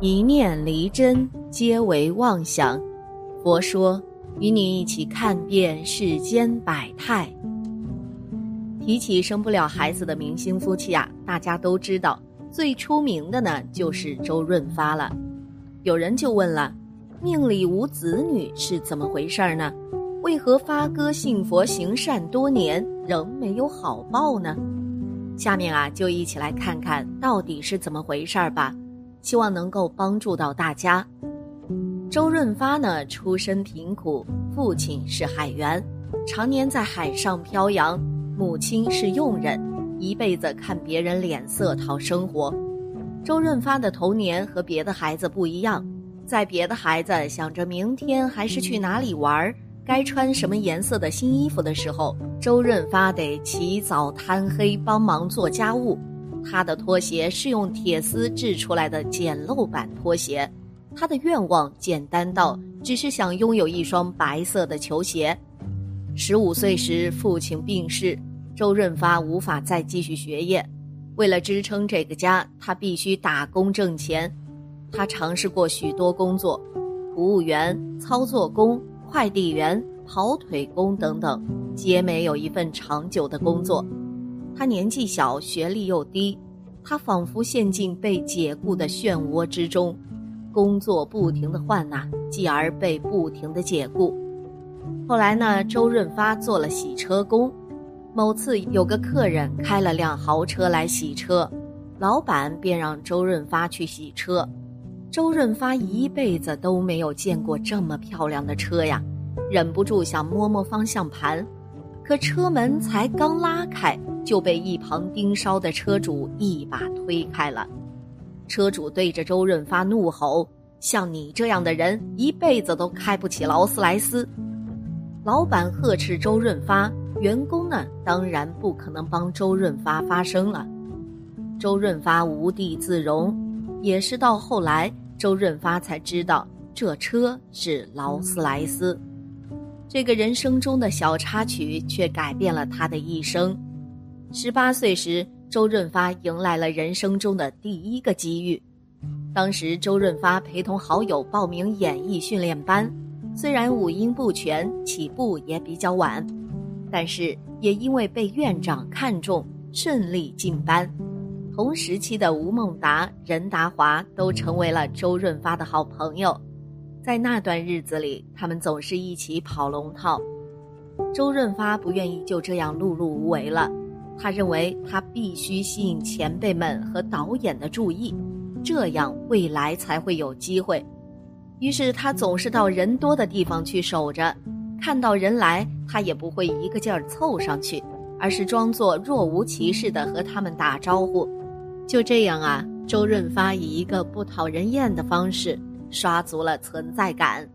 一念离真，皆为妄想。佛说，与你一起看遍世间百态。提起生不了孩子的明星夫妻啊，大家都知道，最出名的呢就是周润发了。有人就问了：命里无子女是怎么回事呢？为何发哥信佛行善多年，仍没有好报呢？下面啊，就一起来看看到底是怎么回事儿吧，希望能够帮助到大家。周润发呢，出身贫苦，父亲是海员，常年在海上漂洋；母亲是佣人，一辈子看别人脸色讨生活。周润发的童年和别的孩子不一样，在别的孩子想着明天还是去哪里玩。该穿什么颜色的新衣服的时候，周润发得起早贪黑帮忙做家务。他的拖鞋是用铁丝制出来的简陋版拖鞋。他的愿望简单到只是想拥有一双白色的球鞋。十五岁时，父亲病逝，周润发无法再继续学业。为了支撑这个家，他必须打工挣钱。他尝试过许多工作，服务员、操作工。快递员、跑腿工等等，皆没有一份长久的工作。他年纪小，学历又低，他仿佛陷进被解雇的漩涡之中，工作不停的换呐，继而被不停的解雇。后来呢，周润发做了洗车工。某次有个客人开了辆豪车来洗车，老板便让周润发去洗车。周润发一辈子都没有见过这么漂亮的车呀，忍不住想摸摸方向盘，可车门才刚拉开，就被一旁盯梢的车主一把推开了。车主对着周润发怒吼：“像你这样的人，一辈子都开不起劳斯莱斯。”老板呵斥周润发，员工呢，当然不可能帮周润发发声了。周润发无地自容。也是到后来，周润发才知道这车是劳斯莱斯。这个人生中的小插曲，却改变了他的一生。十八岁时，周润发迎来了人生中的第一个机遇。当时，周润发陪同好友报名演艺训练班，虽然五音不全，起步也比较晚，但是也因为被院长看中，顺利进班。同时期的吴孟达、任达华都成为了周润发的好朋友，在那段日子里，他们总是一起跑龙套。周润发不愿意就这样碌碌无为了，他认为他必须吸引前辈们和导演的注意，这样未来才会有机会。于是他总是到人多的地方去守着，看到人来，他也不会一个劲儿凑上去，而是装作若无其事的和他们打招呼。就这样啊，周润发以一个不讨人厌的方式刷足了存在感。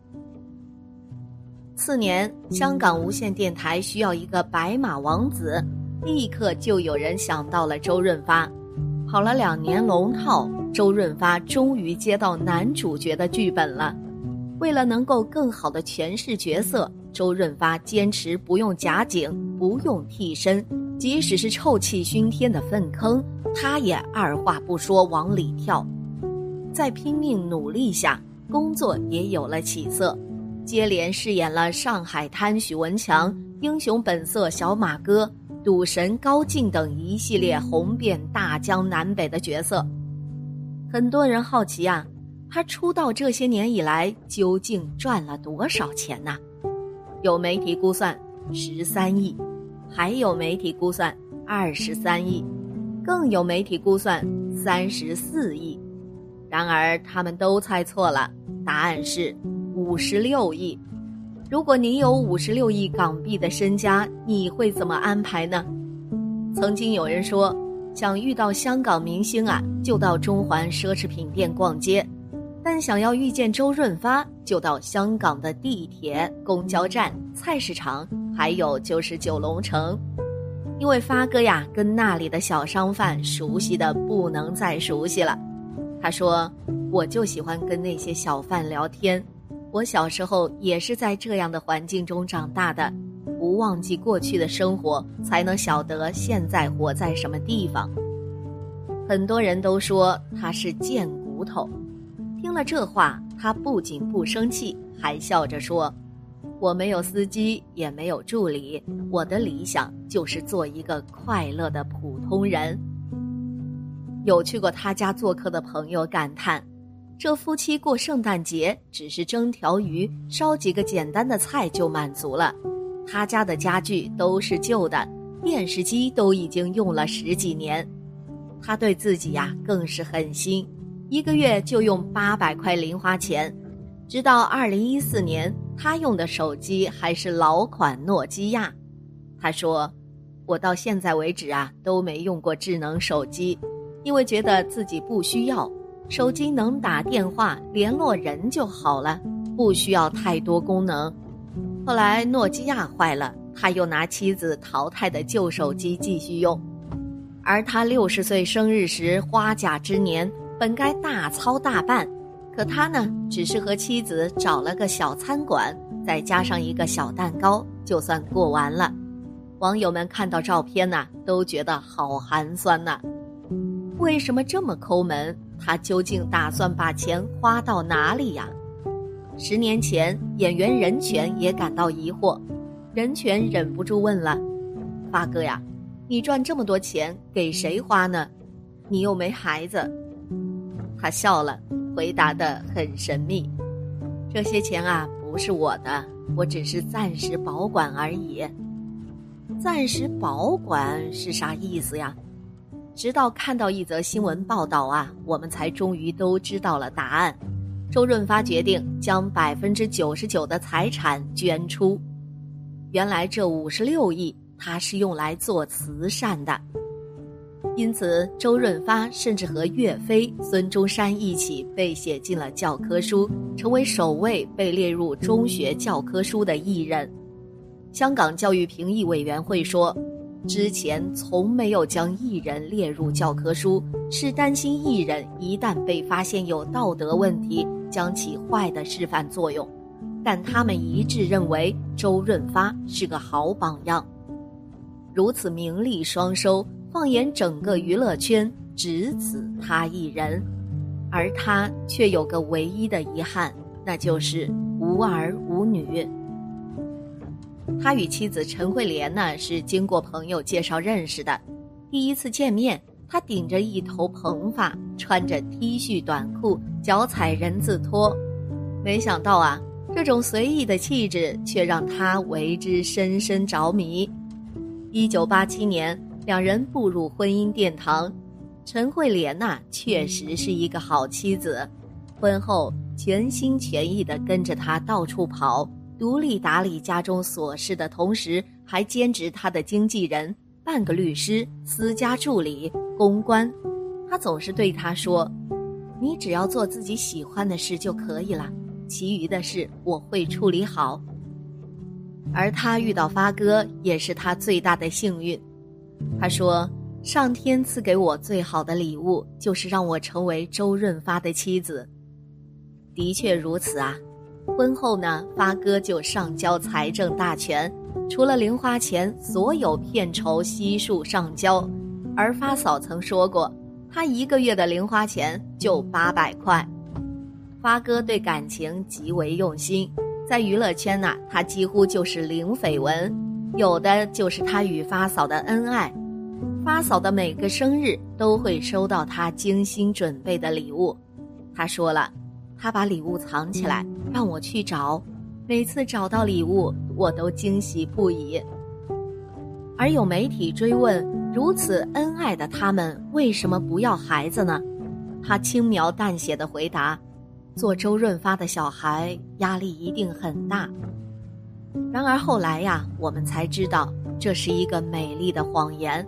次年，香港无线电台需要一个白马王子，立刻就有人想到了周润发。跑了两年龙套，周润发终于接到男主角的剧本了。为了能够更好的诠释角色，周润发坚持不用假景，不用替身，即使是臭气熏天的粪坑。他也二话不说往里跳，在拼命努力下，工作也有了起色，接连饰演了《上海滩》许文强、《英雄本色》小马哥、《赌神》高进等一系列红遍大江南北的角色。很多人好奇啊，他出道这些年以来究竟赚了多少钱呢？有媒体估算十三亿，还有媒体估算二十三亿。更有媒体估算三十四亿，然而他们都猜错了，答案是五十六亿。如果你有五十六亿港币的身家，你会怎么安排呢？曾经有人说，想遇到香港明星啊，就到中环奢侈品店逛街；但想要遇见周润发，就到香港的地铁、公交站、菜市场，还有就是九龙城。因为发哥呀，跟那里的小商贩熟悉的不能再熟悉了。他说：“我就喜欢跟那些小贩聊天。我小时候也是在这样的环境中长大的，不忘记过去的生活，才能晓得现在活在什么地方。”很多人都说他是贱骨头。听了这话，他不仅不生气，还笑着说：“我没有司机，也没有助理，我的理想就是做一个快乐的普通人。”有去过他家做客的朋友感叹：“这夫妻过圣诞节只是蒸条鱼、烧几个简单的菜就满足了。他家的家具都是旧的，电视机都已经用了十几年。他对自己呀更是狠心。”一个月就用八百块零花钱，直到二零一四年，他用的手机还是老款诺基亚。他说：“我到现在为止啊都没用过智能手机，因为觉得自己不需要，手机能打电话联络人就好了，不需要太多功能。”后来诺基亚坏了，他又拿妻子淘汰的旧手机继续用。而他六十岁生日时花甲之年。本该大操大办，可他呢，只是和妻子找了个小餐馆，再加上一个小蛋糕，就算过完了。网友们看到照片呢，都觉得好寒酸呐。为什么这么抠门？他究竟打算把钱花到哪里呀？十年前，演员任泉也感到疑惑，任泉忍不住问了：“发哥呀，你赚这么多钱给谁花呢？你又没孩子。”他笑了，回答的很神秘：“这些钱啊，不是我的，我只是暂时保管而已。暂时保管是啥意思呀？直到看到一则新闻报道啊，我们才终于都知道了答案。周润发决定将百分之九十九的财产捐出。原来这五十六亿，他是用来做慈善的。”因此，周润发甚至和岳飞、孙中山一起被写进了教科书，成为首位被列入中学教科书的艺人。香港教育评议委员会说，之前从没有将艺人列入教科书，是担心艺人一旦被发现有道德问题，将起坏的示范作用。但他们一致认为，周润发是个好榜样。如此名利双收。放眼整个娱乐圈，只此他一人，而他却有个唯一的遗憾，那就是无儿无女。他与妻子陈慧莲呢是经过朋友介绍认识的，第一次见面，他顶着一头蓬发，穿着 T 恤短裤，脚踩人字拖，没想到啊，这种随意的气质却让他为之深深着迷。一九八七年。两人步入婚姻殿堂，陈慧莲呐，确实是一个好妻子。婚后全心全意地跟着他到处跑，独立打理家中琐事的同时，还兼职他的经纪人、半个律师、私家助理、公关。他总是对他说：“你只要做自己喜欢的事就可以了，其余的事我会处理好。”而他遇到发哥，也是他最大的幸运。他说：“上天赐给我最好的礼物，就是让我成为周润发的妻子。”的确如此啊！婚后呢，发哥就上交财政大权，除了零花钱，所有片酬悉数上交。而发嫂曾说过，他一个月的零花钱就八百块。发哥对感情极为用心，在娱乐圈呐，他几乎就是零绯闻。有的就是他与发嫂的恩爱，发嫂的每个生日都会收到他精心准备的礼物。他说了，他把礼物藏起来，让我去找。每次找到礼物，我都惊喜不已。而有媒体追问，如此恩爱的他们为什么不要孩子呢？他轻描淡写的回答：“做周润发的小孩，压力一定很大。”然而后来呀，我们才知道这是一个美丽的谎言。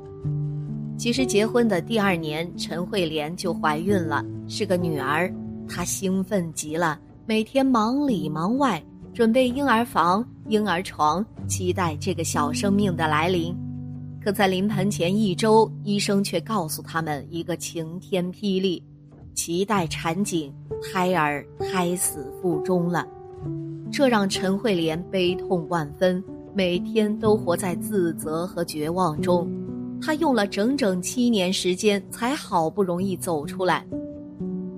其实结婚的第二年，陈慧莲就怀孕了，是个女儿。她兴奋极了，每天忙里忙外，准备婴儿房、婴儿床，期待这个小生命的来临。可在临盆前一周，医生却告诉他们一个晴天霹雳：脐带缠紧，胎儿胎死腹中了。这让陈慧莲悲痛万分，每天都活在自责和绝望中。她用了整整七年时间，才好不容易走出来。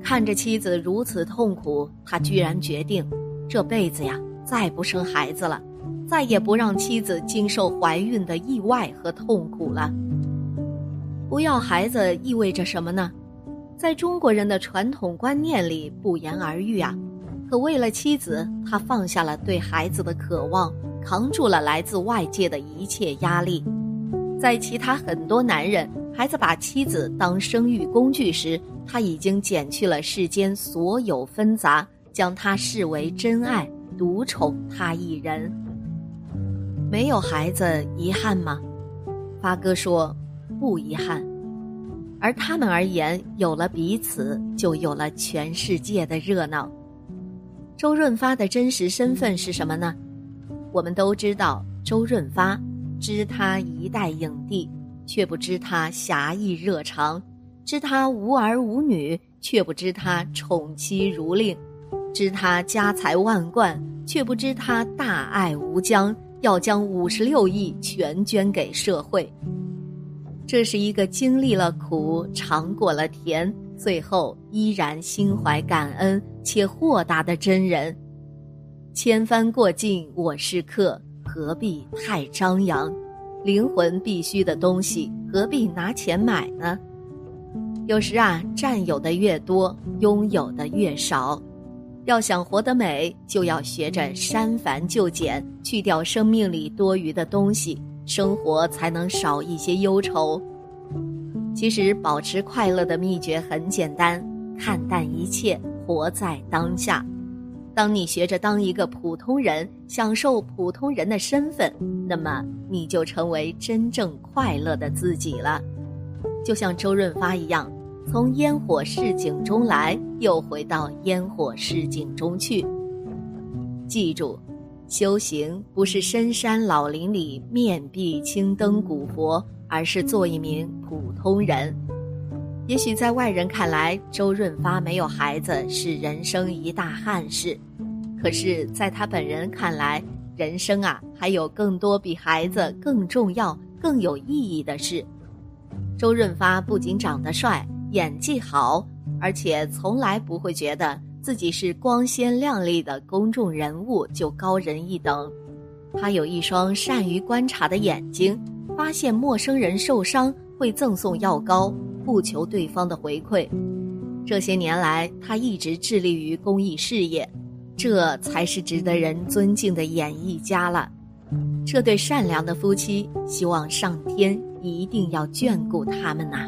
看着妻子如此痛苦，他居然决定，这辈子呀，再不生孩子了，再也不让妻子经受怀孕的意外和痛苦了。不要孩子意味着什么呢？在中国人的传统观念里，不言而喻啊。可为了妻子，他放下了对孩子的渴望，扛住了来自外界的一切压力。在其他很多男人孩子把妻子当生育工具时，他已经减去了世间所有纷杂，将他视为真爱，独宠他一人。没有孩子遗憾吗？发哥说，不遗憾。而他们而言，有了彼此，就有了全世界的热闹。周润发的真实身份是什么呢？我们都知道，周润发知他一代影帝，却不知他侠义热肠。知他无儿无女，却不知他宠妻如令；知他家财万贯，却不知他大爱无疆，要将五十六亿全捐给社会。这是一个经历了苦、尝过了甜，最后依然心怀感恩且豁达的真人。千帆过尽，我是客，何必太张扬？灵魂必须的东西，何必拿钱买呢？有时啊，占有的越多，拥有的越少。要想活得美，就要学着删繁就简，去掉生命里多余的东西，生活才能少一些忧愁。其实，保持快乐的秘诀很简单：看淡一切，活在当下。当你学着当一个普通人，享受普通人的身份，那么你就成为真正快乐的自己了。就像周润发一样。从烟火市井中来，又回到烟火市井中去。记住，修行不是深山老林里面壁青灯古佛，而是做一名普通人。也许在外人看来，周润发没有孩子是人生一大憾事，可是，在他本人看来，人生啊，还有更多比孩子更重要、更有意义的事。周润发不仅长得帅。演技好，而且从来不会觉得自己是光鲜亮丽的公众人物就高人一等。他有一双善于观察的眼睛，发现陌生人受伤会赠送药膏，不求对方的回馈。这些年来，他一直致力于公益事业，这才是值得人尊敬的演艺家了。这对善良的夫妻，希望上天一定要眷顾他们呐。